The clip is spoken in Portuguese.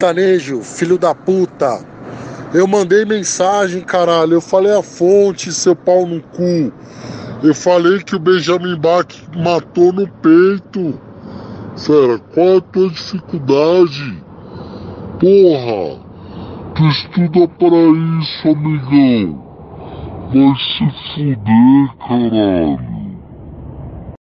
sertanejo, filho da puta. Eu mandei mensagem, caralho. Eu falei a fonte, seu pau no cu. Eu falei que o Benjamin Bach matou no peito. Fera, qual é a tua dificuldade? Porra, tu estuda para isso, amigão. Vai se fuder, caralho.